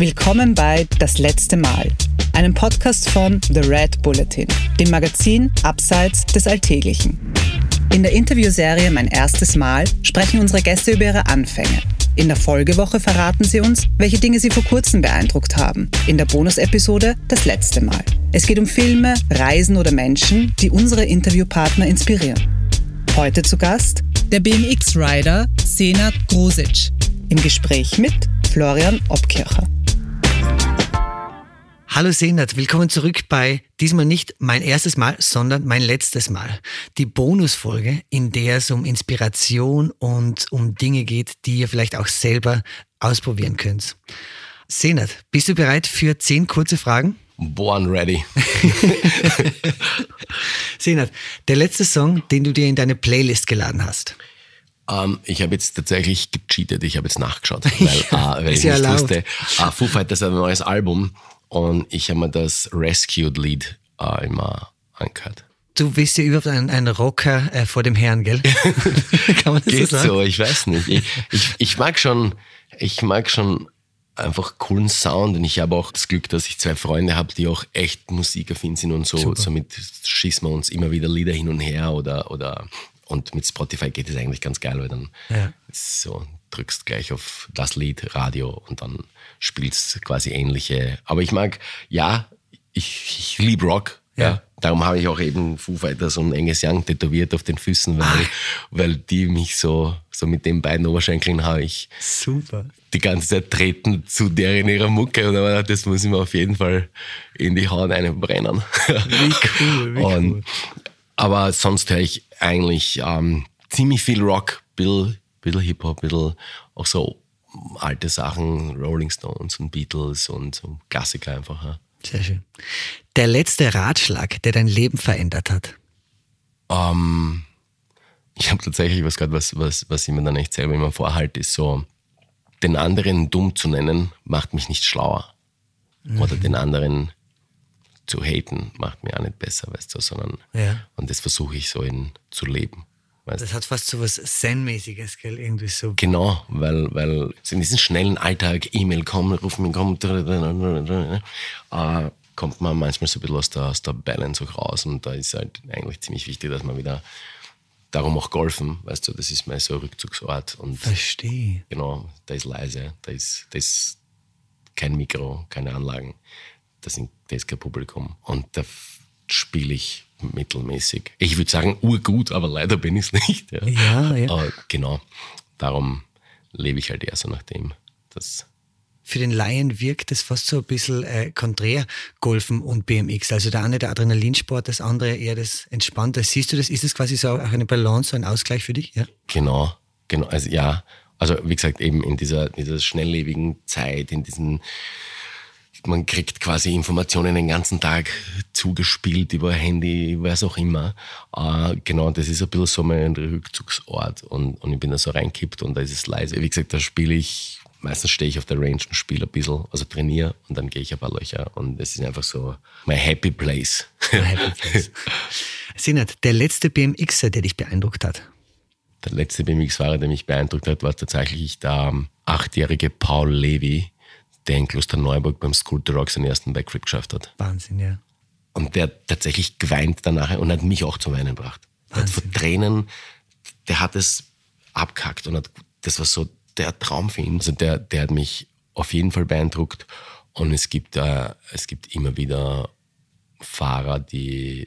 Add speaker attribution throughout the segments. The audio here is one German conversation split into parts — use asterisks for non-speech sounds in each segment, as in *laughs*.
Speaker 1: Willkommen bei Das letzte Mal, einem Podcast von The Red Bulletin, dem Magazin Abseits des Alltäglichen. In der Interviewserie Mein erstes Mal sprechen unsere Gäste über ihre Anfänge. In der Folgewoche verraten sie uns, welche Dinge sie vor kurzem beeindruckt haben. In der Bonusepisode Das letzte Mal. Es geht um Filme, Reisen oder Menschen, die unsere Interviewpartner inspirieren. Heute zu Gast der BMX-Rider Senat Grosic. Im Gespräch mit Florian Obkircher.
Speaker 2: Hallo Senat, willkommen zurück bei diesmal nicht mein erstes Mal, sondern mein letztes Mal. Die Bonusfolge, in der es um Inspiration und um Dinge geht, die ihr vielleicht auch selber ausprobieren könnt. Senat, bist du bereit für zehn kurze Fragen?
Speaker 3: Born ready. *laughs*
Speaker 2: Senat, der letzte Song, den du dir in deine Playlist geladen hast.
Speaker 3: Um, ähm, ich habe jetzt tatsächlich gecheatet, ich habe jetzt nachgeschaut, *laughs* weil, uh, weil ich
Speaker 2: ja
Speaker 3: nicht
Speaker 2: laut.
Speaker 3: wusste, uh, Foo Fighters hat ein neues Album und ich habe mir das Rescued-Lied uh, immer angehört.
Speaker 2: Du bist ja überhaupt ein, ein Rocker äh, vor dem Herrn, gell? *laughs* Kann man das
Speaker 3: Geht
Speaker 2: so sagen?
Speaker 3: so, ich weiß nicht. Ich, ich, ich mag schon, ich mag schon einfach coolen Sound und ich habe auch das Glück, dass ich zwei Freunde habe, die auch echt musikaffin sind und so.
Speaker 2: Super.
Speaker 3: Somit schießen wir uns immer wieder Lieder hin und her oder, oder und mit Spotify geht es eigentlich ganz geil, weil dann
Speaker 2: Ja.
Speaker 3: so drückst gleich auf das Lied, Radio und dann spielst quasi ähnliche. Aber ich mag, ja, ich, ich liebe Rock. Ja.
Speaker 2: Ja.
Speaker 3: Darum habe ich auch eben Foo Fighters und Angus Young tätowiert auf den Füßen, weil, weil die mich so, so mit den beiden Oberschenkeln habe ich
Speaker 2: Super.
Speaker 3: die ganze Zeit treten zu der in ihrer Mucke und aber das muss ich mir auf jeden Fall in die Haut einbrennen.
Speaker 2: Wie cool, wie
Speaker 3: und,
Speaker 2: cool.
Speaker 3: Aber sonst höre ich eigentlich ähm, ziemlich viel Rock, bisschen, bisschen Hip-Hop, bisschen auch so alte Sachen, Rolling Stones und Beatles und so Klassiker einfach. Ja.
Speaker 2: Sehr schön. Der letzte Ratschlag, der dein Leben verändert hat.
Speaker 3: Ähm, ich habe tatsächlich was gerade, was, was, was ich mir dann echt selber immer vorhalte, ist so, den anderen dumm zu nennen, macht mich nicht schlauer. Oder den anderen zu haten, macht mich auch nicht besser, weißt du, sondern,
Speaker 2: Ja.
Speaker 3: und das versuche ich so in, zu leben. Weißt?
Speaker 2: Das hat fast so was Zen-mäßiges, gell? Irgendwie so.
Speaker 3: Genau, weil, weil in diesem schnellen Alltag, E-Mail kommen, rufen mich, kommen, äh, kommt man manchmal so ein bisschen aus der, aus der Balance auch raus und da ist halt eigentlich ziemlich wichtig, dass man wieder darum auch golfen, weißt du, das ist mein so Rückzugsort und
Speaker 2: Verstehe.
Speaker 3: genau, da ist leise, da ist, da ist kein Mikro, keine Anlagen, da, sind, da ist kein Publikum und da spiele ich mittelmäßig. Ich würde sagen urgut, aber leider bin ich es nicht. Ja,
Speaker 2: Ja, ja.
Speaker 3: Aber genau, darum lebe ich halt eher so nach dem. Das,
Speaker 2: Für den Laien wirkt es fast so ein bisschen äh, konträr, Golfen und BMX. Also der eine der Adrenalinsport, das andere eher das Entspannte. Siehst du das? Ist das quasi so auch eine Balance, so ein Ausgleich für dich? Ja.
Speaker 3: genau, genau, also ja, also wie gesagt, eben in dieser, dieser schnelllebigen Zeit, in diesen man kriegt quasi Informationen den ganzen Tag zugespielt über Handy, was auch immer. Äh, genau, das ist ein bisschen so mein Rückzugsort und, und ich bin da so reinkippt und da ist es leise. Wie gesagt, da spiele ich, meistens stehe ich auf der Range und spiele ein bisschen, also trainiere und dann gehe ich ein paar Löcher und es ist einfach so my happy place.
Speaker 2: Happy Place. *laughs* Sinat, der letzte BMXer, der dich beeindruckt hat.
Speaker 3: Der letzte BMX-Fahrer, der mich beeindruckt hat, war tatsächlich der ähm, achtjährige Paul Levy, der in Klosterneuburg beim School to Rock seinen ersten Backflip geschafft hat.
Speaker 2: Wahnsinn, ja.
Speaker 3: Und der hat tatsächlich geweint danach und hat mich auch zum Weinen gebracht. Der hat vor Tränen, der hat es abkackt und hat, das war so der Traum für ihn. Also der, der hat mich auf jeden Fall beeindruckt. Und es gibt, äh, es gibt immer wieder Fahrer, die,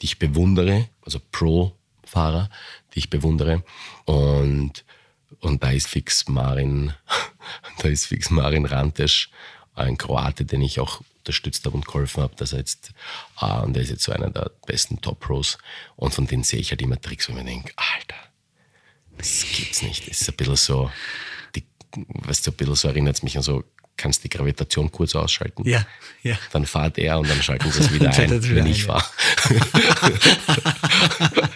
Speaker 3: die ich bewundere, also Pro-Fahrer, die ich bewundere. Und, und da ist fix Marin, *laughs* da ist fix Marin Rantesch, ein Kroate, den ich auch unterstützt habe und geholfen habe, dass er jetzt, äh, und der ist jetzt so einer der besten Top-Pros. Und von denen sehe ich halt immer Tricks, wo ich mir denke, Alter, das gibt's nicht. Das ist ein bisschen so, die, weißt du, ein bisschen so erinnert es mich an so, kannst die Gravitation kurz ausschalten.
Speaker 2: Ja, ja.
Speaker 3: Dann fährt er und dann schalten sie es wieder *laughs* ein,
Speaker 2: wieder
Speaker 3: wenn
Speaker 2: ein,
Speaker 3: ich
Speaker 2: ja.
Speaker 3: fahre. *laughs*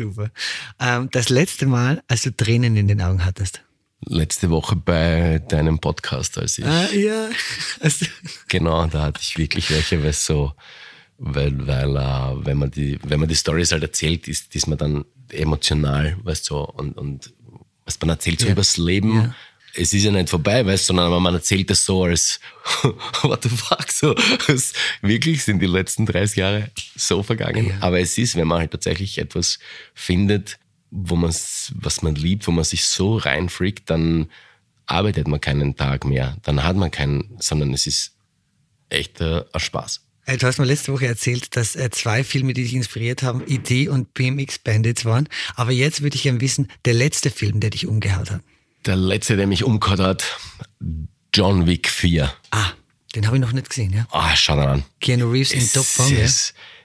Speaker 2: Super. Ähm, das letzte Mal, als du Tränen in den Augen hattest.
Speaker 3: Letzte Woche bei deinem Podcast, als ich,
Speaker 2: Ah, ja. Also,
Speaker 3: genau, da hatte ich wirklich welche, weil so, weil, weil äh, wenn man die, wenn man die Stories halt erzählt, ist, ist man dann emotional, weißt du, und, und was man erzählt so
Speaker 2: Ja.
Speaker 3: übers Leben,
Speaker 2: Ja.
Speaker 3: Es ist ja nicht vorbei, weißt du, sondern man erzählt das so als, *laughs* what the fuck, so, wirklich sind die letzten 30 Jahre so vergangen. Ja. Aber es ist, wenn man halt tatsächlich etwas findet, wo man, was man liebt, wo man sich so reinfreakt, dann arbeitet man keinen Tag mehr, dann hat man keinen, sondern es ist echt äh, ein Spaß.
Speaker 2: Du hast mir letzte Woche erzählt, dass äh, zwei Filme, die dich inspiriert haben, Idee und BMX Bandits waren. Aber jetzt würde ich gerne wissen, der letzte Film, der dich umgehauen hat.
Speaker 3: Der letzte, der mich umgehauen hat, John Wick 4.
Speaker 2: Ah, den habe ich noch nicht gesehen, ja?
Speaker 3: Ah, schau dir an.
Speaker 2: Keanu Reeves in Top Form, ja?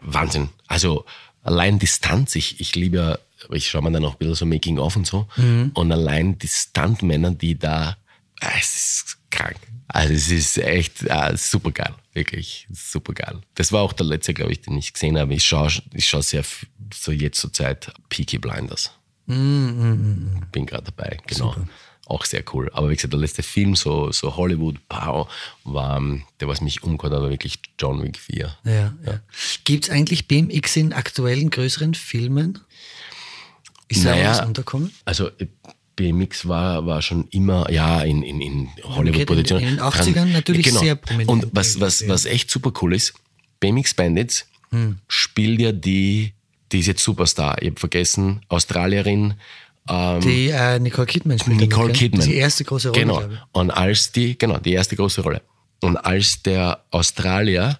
Speaker 3: Wahnsinn. Also allein Distanz, ich, ich liebe ja, ich schaue mir dann auch ein bisschen so Making-of und so. Mhm. Und allein die Stuntmänner, die da, ah, es ist krank. Also es ist echt äh, super geil, wirklich super geil. Das war auch der letzte, glaube ich, den ich gesehen habe. Ich schaue ich schau sehr so jetzt zur Zeit Peaky Blinders. Mm. Bin gerade dabei, genau. Super. Auch sehr cool. Aber wie gesagt, der letzte Film, so, so Hollywood, pow, war, der was mich umgehört hat, war wirklich John Wick 4.
Speaker 2: Ja, ja. ja. Gibt es eigentlich BMX in aktuellen größeren Filmen?
Speaker 3: Ist naja, da was unterkommen? Also BMX war, war schon immer, ja, in, in, in Hollywood-Produktionen.
Speaker 2: In, in, den 80ern natürlich
Speaker 3: genau.
Speaker 2: sehr
Speaker 3: prominent. Und was, was, was echt super cool ist, BMX Bandits hm. spielt ja die, die ist jetzt Superstar. Ich habe vergessen, Australierin.
Speaker 2: Ähm, die äh, Nicole Kidman spielt
Speaker 3: Nicole damit, Kidman.
Speaker 2: Die erste große Rolle.
Speaker 3: Genau. Und als die, genau, die erste große Rolle. Und als der Australier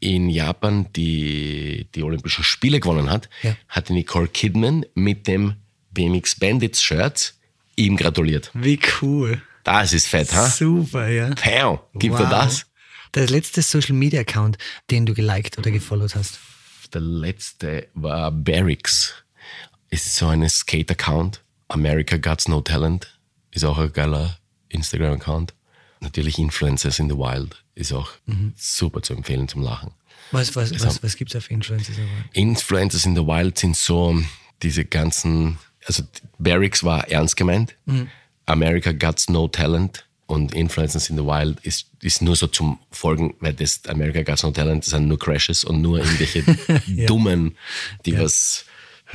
Speaker 3: in Japan die, die Olympischen Spiele gewonnen hat, ja. hatte Nicole Kidman mit dem BMX Bandits Shirt ihm gratuliert.
Speaker 2: Wie cool.
Speaker 3: Das ist fett, ha?
Speaker 2: Super, ja.
Speaker 3: Pow, gibt wow. er das?
Speaker 2: Der letzte Social Media Account, den du geliked oder gefollowt hast?
Speaker 3: Der letzte war Barracks. Ist so ein Skate-Account. America Gots No Talent ist auch ein geiler Instagram-Account. Natürlich Influencers in the Wild ist auch mhm. super zu empfehlen zum Lachen.
Speaker 2: Was, was, also, was, was gibt es auf Influencers in the Wild?
Speaker 3: Influencers in the Wild sind so diese ganzen also Barracks war ernst gemeint. Mhm. America Got No Talent und Influencers in the Wild ist, ist nur so zum Folgen, weil das America Got No Talent das sind nur Crashes und nur irgendwelche *laughs* ja. Dummen, die ja. was.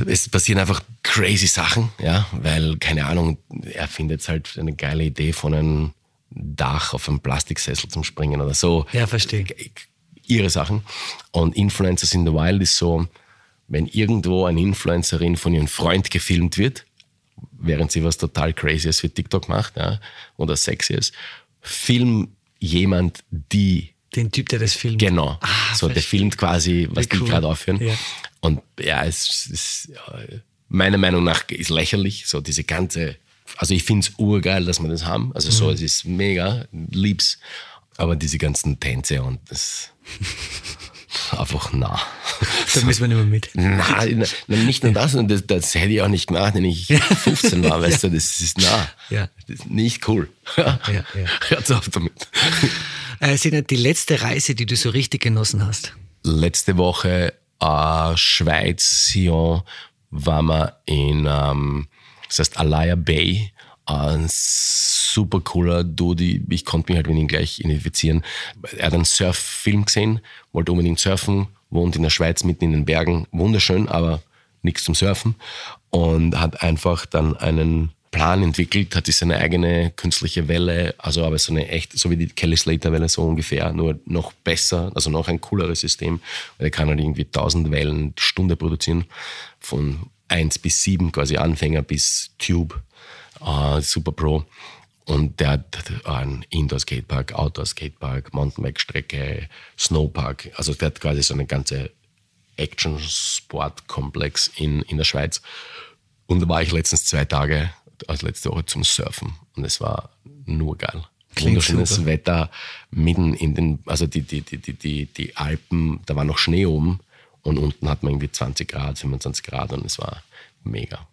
Speaker 3: Es passieren einfach crazy Sachen, ja, weil, keine Ahnung, er findet halt eine geile Idee von einem Dach auf einem Plastiksessel zum Springen oder so.
Speaker 2: Ja, verstehe.
Speaker 3: Ihre Sachen. Und Influencers in the Wild ist so, wenn irgendwo eine Influencerin von ihrem Freund gefilmt wird, während sie was total crazyes für TikTok macht ja, oder sexyes, film jemand die.
Speaker 2: Den Typ, der das filmt.
Speaker 3: Genau. Ah, so, der filmt quasi, was cool. die gerade aufhören. Ja. Und ja, es ist meiner Meinung nach ist lächerlich, so diese ganze. Also ich finde es urgeil, dass wir das haben. Also so, mhm. es ist mega, lieb's. Aber diese ganzen Tänze und das *laughs* einfach nah.
Speaker 2: Da müssen wir nicht mehr mit.
Speaker 3: Nein, nicht nur das, und das, das hätte ich auch nicht gemacht, wenn ich 15 war, *laughs* weißt ja. du, das ist nah. Ja. Das ist nicht cool. Ja, ja. Hört's auf damit.
Speaker 2: Äh, Sina, die letzte Reise, die du so richtig genossen hast?
Speaker 3: Letzte Woche äh, Schweiz, Sion, waren wir in, ähm, das heißt Alaya Bay, ein super cooler Dude. Ich konnte mich halt mit ihm gleich identifizieren. Er hat einen Surffilm gesehen, wollte unbedingt surfen, wohnt in der Schweiz mitten in den Bergen. Wunderschön, aber nichts zum Surfen. Und hat einfach dann einen Plan entwickelt, hat sich seine eigene künstliche Welle, also aber so eine echt, so wie die Kelly Slater Welle so ungefähr, nur noch besser, also noch ein cooleres System. Er kann halt irgendwie 1000 Wellen die Stunde produzieren, von 1 bis 7 quasi Anfänger bis Tube äh, Super Pro. Und der hat einen Indoor-Skatepark, Outdoor-Skatepark, Mountainbike-Strecke, Snowpark. Also der hat quasi so eine ganze Action-Sport-Komplex in, in der Schweiz. Und da war ich letztens zwei Tage, also letzte Woche zum Surfen. Und es war nur geil. Wunderschönes Wetter, mitten in den, also die, die, die, die, die, die Alpen, da war noch Schnee oben und unten hat man irgendwie 20 Grad, 25 Grad und es war mega.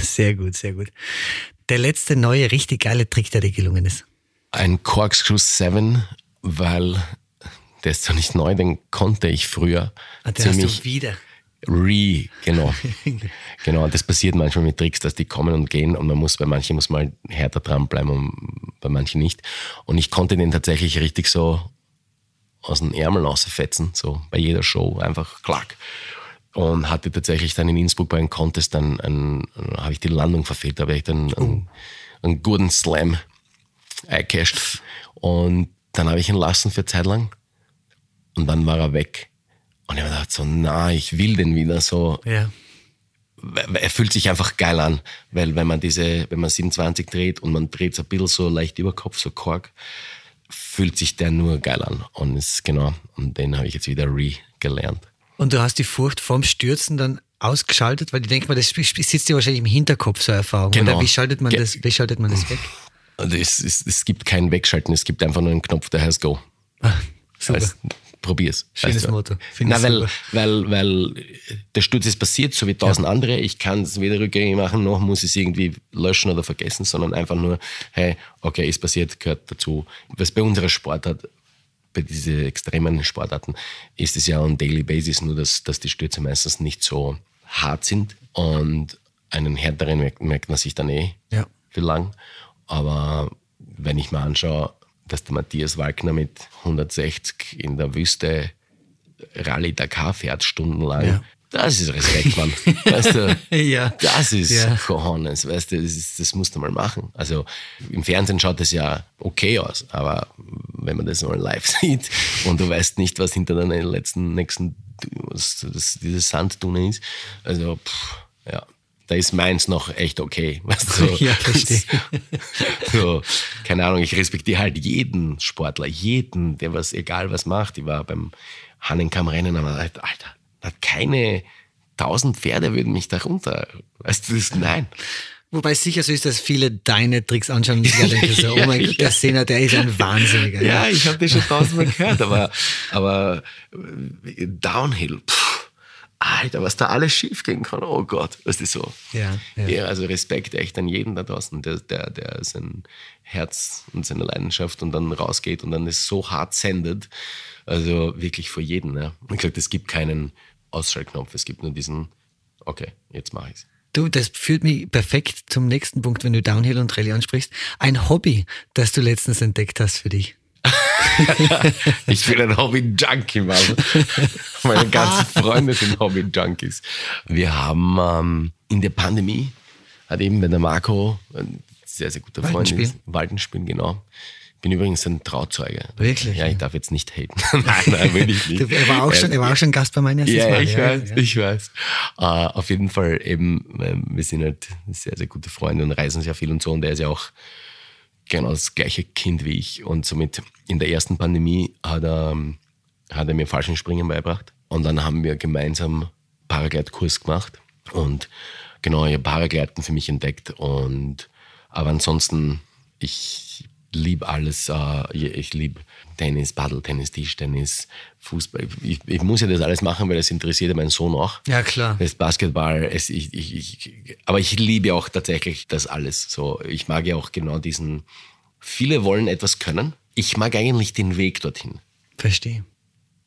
Speaker 2: Sehr gut, sehr gut. Der letzte neue, richtig geile Trick, der dir gelungen ist.
Speaker 3: Ein Corkscrew 7, weil der ist zwar nicht neu, den konnte ich früher.
Speaker 2: Ah, den ziemlich hast du wieder.
Speaker 3: Re, genau. *laughs* genau, das passiert manchmal mit Tricks, dass die kommen und gehen und man muss bei manchen muss man härter dranbleiben und bei manchen nicht. Und ich konnte den tatsächlich richtig so aus den Ärmeln rausfetzen, so bei jeder Show, einfach klack und hatte tatsächlich dann in Innsbruck bei einem Contest dann, ein, habe ich die Landung verfehlt, da habe ich dann einen, einen, guten Slam eingecasht. Und dann habe ich ihn lassen für Zeit lang. Und dann war er weg. Und ich habe gedacht, so, na, ich will den wieder so.
Speaker 2: Ja.
Speaker 3: Er fühlt sich einfach geil an, weil wenn man diese, wenn man 27 dreht und man dreht es ein bisschen so leicht über Kopf, so Kork, fühlt sich der nur geil an. Und ist genau, und den habe ich jetzt wieder re gelernt.
Speaker 2: Und du hast die Furcht vorm Stürzen dann ausgeschaltet, weil ich denke mal, das sitzt dir wahrscheinlich im Hinterkopf, so eine Erfahrung.
Speaker 3: Genau.
Speaker 2: Oder wie schaltet man
Speaker 3: Ge-
Speaker 2: das, wie schaltet man das weg?
Speaker 3: Es, es, es gibt kein Wegschalten, es gibt einfach nur einen Knopf, der heißt Go.
Speaker 2: Ah, super.
Speaker 3: Weißt, probier's.
Speaker 2: Schönes
Speaker 3: weißt.
Speaker 2: Motto.
Speaker 3: Na, weil, weil, weil der Sturz ist passiert, so wie tausend andere. Ich kann es weder rückgängig machen, noch muss ich es irgendwie löschen oder vergessen, sondern einfach nur, hey, okay, ist passiert, gehört dazu. Was bei unserer Sportart, bei diesen extremen Sportarten, ist es ja on daily basis, nur dass, dass die Stürze meistens nicht so hart sind und einen härteren merkt, merkt man sich dann eh
Speaker 2: Ja.
Speaker 3: für lang. Aber wenn ich mir anschaue, dass der Matthias Wagner mit 160 in der Wüste Rallye Dakar fährt, stundenlang,
Speaker 2: Ja.
Speaker 3: Das ist Respekt, Mann. weißt du, *laughs*
Speaker 2: Ja.
Speaker 3: das ist
Speaker 2: Ja.
Speaker 3: Cojones, weißt du, das, ist, das musst du mal machen. Also im Fernsehen schaut das ja okay aus, aber wenn man das mal live *laughs* sieht und du weißt nicht, was hinter deiner letzten, nächsten, was das, dieses Sanddune ist, also pff, ja, da ist meins noch echt okay. *laughs* Weißt du?
Speaker 2: Ja, verstehe.
Speaker 3: So, keine Ahnung, ich respektiere halt jeden Sportler, jeden, der was, egal was macht. Ich war beim Hannenkamm-Rennen, aber halt, Alter, keine tausend Pferde würden mich da runter. Weißt du, das, nein.
Speaker 2: Wobei es sicher so ist, dass viele deine Tricks anschauen und sich *laughs* denken so, oh mein Gott, der Sena, der ist ein Wahnsinniger.
Speaker 3: Ja, ich habe das schon tausendmal gehört, aber, aber äh, Downhill, pff, Alter, was da alles schief gehen kann, oh Gott, was ist so.
Speaker 2: Ja, ja.
Speaker 3: ja, also Respekt echt an jeden da draußen, der, der, der sein Herz und seine Leidenschaft und dann rausgeht und dann es so hart sendet. Also wirklich vor jedem. Ne? Ich glaube, es gibt keinen Ausschaltknopf, es gibt nur diesen, okay, jetzt mache ich's.
Speaker 2: Du, das führt mich perfekt zum nächsten Punkt, wenn du Downhill und Rallye ansprichst. Ein Hobby, das du letztens entdeckt hast für dich. *laughs*
Speaker 3: Ich bin ein Hobby-Junkie, Mann. *laughs* Meine ganzen Freunde sind Hobby-Junkies. Wir haben ähm, in der Pandemie, hat eben bei der Marco, ein sehr, sehr guter Freund ist, Waldenspiel, genau. Bin übrigens ein Trauzeuge.
Speaker 2: Wirklich?
Speaker 3: Ja, ich darf jetzt nicht haten. *laughs* nein, nein, will ich nicht.
Speaker 2: Er, war auch schon, er war auch schon Gast bei meinem ersten
Speaker 3: Ja,
Speaker 2: Mal.
Speaker 3: ich weiß,
Speaker 2: ja.
Speaker 3: ich weiß. Äh, auf jeden Fall eben, wir sind halt sehr, sehr gute Freunde und reisen sehr viel und so. Und der ist ja auch genau das gleiche Kind wie ich. Und somit in der ersten Pandemie hat er, ähm, hat er mir Fallschirmspringen beigebracht. Und dann haben wir gemeinsam Paraglide-Kurs gemacht. Und genau, ich habe Paragleiten für mich entdeckt. Und aber ansonsten, ich liebe alles. Äh, ich liebe Tennis, Paddeltennis, Tischtennis, Fußball. Ich, ich muss ja das alles machen, weil das interessiert ja meinen Sohn auch.
Speaker 2: Ja, klar.
Speaker 3: Das Basketball, es, ich, ich, aber ich liebe auch tatsächlich das alles. So, ich mag ja auch genau diesen. Viele wollen etwas können. Ich mag eigentlich den Weg dorthin.
Speaker 2: Verstehe.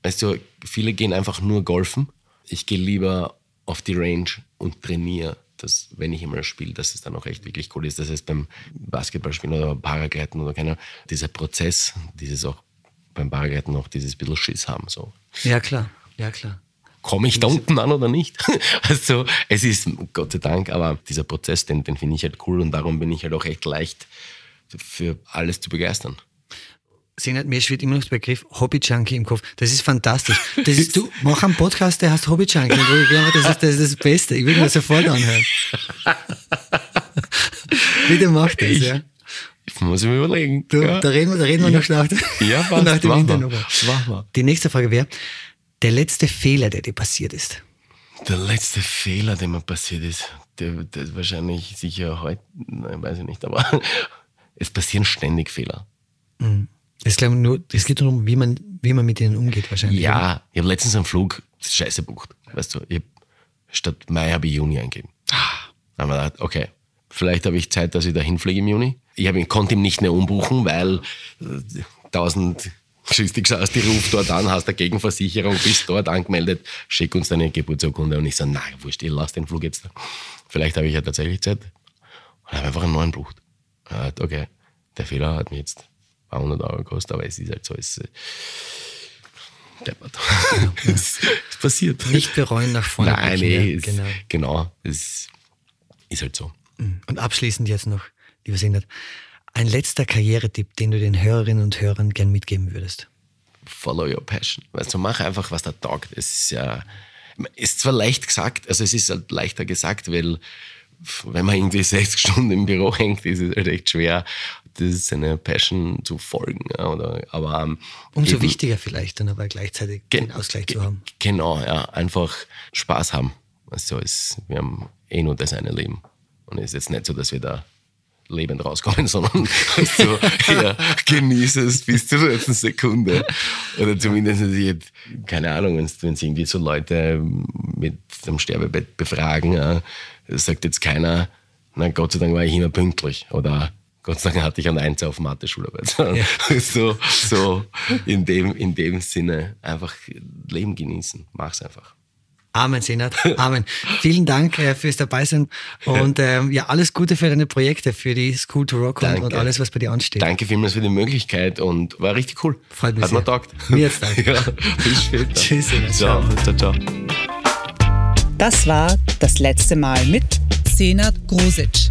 Speaker 3: Weißt du, viele gehen einfach nur golfen. Ich gehe lieber auf die Range und trainiere, dass, wenn ich immer spiele, dass es dann auch echt wirklich cool ist. Das heißt, beim Basketballspielen oder Paragleiten oder keiner, dieser Prozess, dieses auch beim Paragleiten noch dieses bisschen Schiss haben. So.
Speaker 2: Ja, klar. Ja, klar.
Speaker 3: Komme ich da unten an oder nicht? *laughs* Also, es ist, Gott sei Dank, aber dieser Prozess, den, den finde ich halt cool und darum bin ich halt auch echt leicht für alles zu begeistern.
Speaker 2: Sehen mir schwirrt immer noch der Begriff Hobby-Junkie im Kopf. Das ist fantastisch. Das ist, du, mach einen Podcast, der heißt Hobby-Junkie. Ich glaube, Das ist, das ist das Beste. Ich will mir sofort anhören. *laughs* Bitte mach das, ja.
Speaker 3: Muss ich mir überlegen.
Speaker 2: Du,
Speaker 3: ja.
Speaker 2: da, reden wir, da reden wir noch nach,
Speaker 3: Ja, *laughs* passt.
Speaker 2: nach dem
Speaker 3: mal.
Speaker 2: Die nächste Frage wäre, der letzte Fehler, der dir passiert ist.
Speaker 3: Der letzte Fehler, der mir passiert ist, der, der ist wahrscheinlich sicher heute, nein, weiß ich nicht, aber *laughs* es passieren ständig Fehler.
Speaker 2: Es, nur, es geht nur um, wie man, wie man mit ihnen umgeht wahrscheinlich. oder?
Speaker 3: Ja, ich habe letztens einen Flug scheiße bucht. Weißt du, ich statt Mai habe ich Juni eingegeben. Dann haben wir gedacht, okay, vielleicht habe ich Zeit, dass ich da hinfliege im Juni. Ich hab, konnte ihn nicht mehr umbuchen, weil äh, tausend schießt dich aus, die ruft dort an, hast eine Gegenversicherung, bist dort angemeldet, schick uns deine Geburtsurkunde. Und ich so, nein, wurscht, ich lass den Flug jetzt. Vielleicht habe ich ja tatsächlich Zeit. Und habe einfach einen neuen bucht. Okay, der Fehler hat mir jetzt ein paar hundert Euro gekostet, aber es ist halt so, es äh, deppert. *laughs* es, es passiert.
Speaker 2: Nicht bereuen nach vorne.
Speaker 3: Nein, nee, es,
Speaker 2: genau.
Speaker 3: genau. Es ist halt so.
Speaker 2: Und abschließend jetzt noch, lieber Sindert, ein letzter Karrieretipp, den du den Hörerinnen und Hörern gern mitgeben würdest?
Speaker 3: Follow your passion. Du, mach einfach, was da taugt. Es ist ja, ist zwar leicht gesagt, also es ist halt leichter gesagt, weil wenn man irgendwie 60 *laughs* Stunden im Büro hängt, ist es halt echt schwer, das seine Passion zu folgen. Oder, aber, ähm,
Speaker 2: Umso eben, wichtiger vielleicht dann aber gleichzeitig den Ausgleich zu haben.
Speaker 3: Genau, ja, einfach Spaß haben. Also ist, wir haben eh nur das eine Leben. Und es ist jetzt nicht so, dass wir da lebend rauskommen, *laughs* sondern so, ja, genieße es bis zur letzten Sekunde. Oder zumindest jetzt, keine Ahnung, wenn es irgendwie so Leute mit dem Sterbebett befragen, ja, sagt jetzt keiner, na Gott sei Dank war ich immer pünktlich oder Gott sei Dank hatte ich einen Eins auf Mathe-Schularbeit. Ja. *laughs* So, so in, dem, in dem Sinne einfach Leben genießen. Mach's einfach.
Speaker 2: Amen, Senat. Amen. Vielen Dank äh, fürs Dabeisein und ähm, ja, alles Gute für deine Projekte, für die School to Rock und, und, alles, was bei dir ansteht.
Speaker 3: Danke vielmals für die Möglichkeit und war richtig cool.
Speaker 2: Freut mich
Speaker 3: Hat
Speaker 2: sehr.
Speaker 3: mir taugt.
Speaker 2: Mir jetzt *laughs* danke.
Speaker 3: ja, bis später.
Speaker 2: Tschüss. Senat.
Speaker 3: Ciao. ciao, ciao.
Speaker 1: Das war das letzte Mal mit
Speaker 4: Senat Grosic.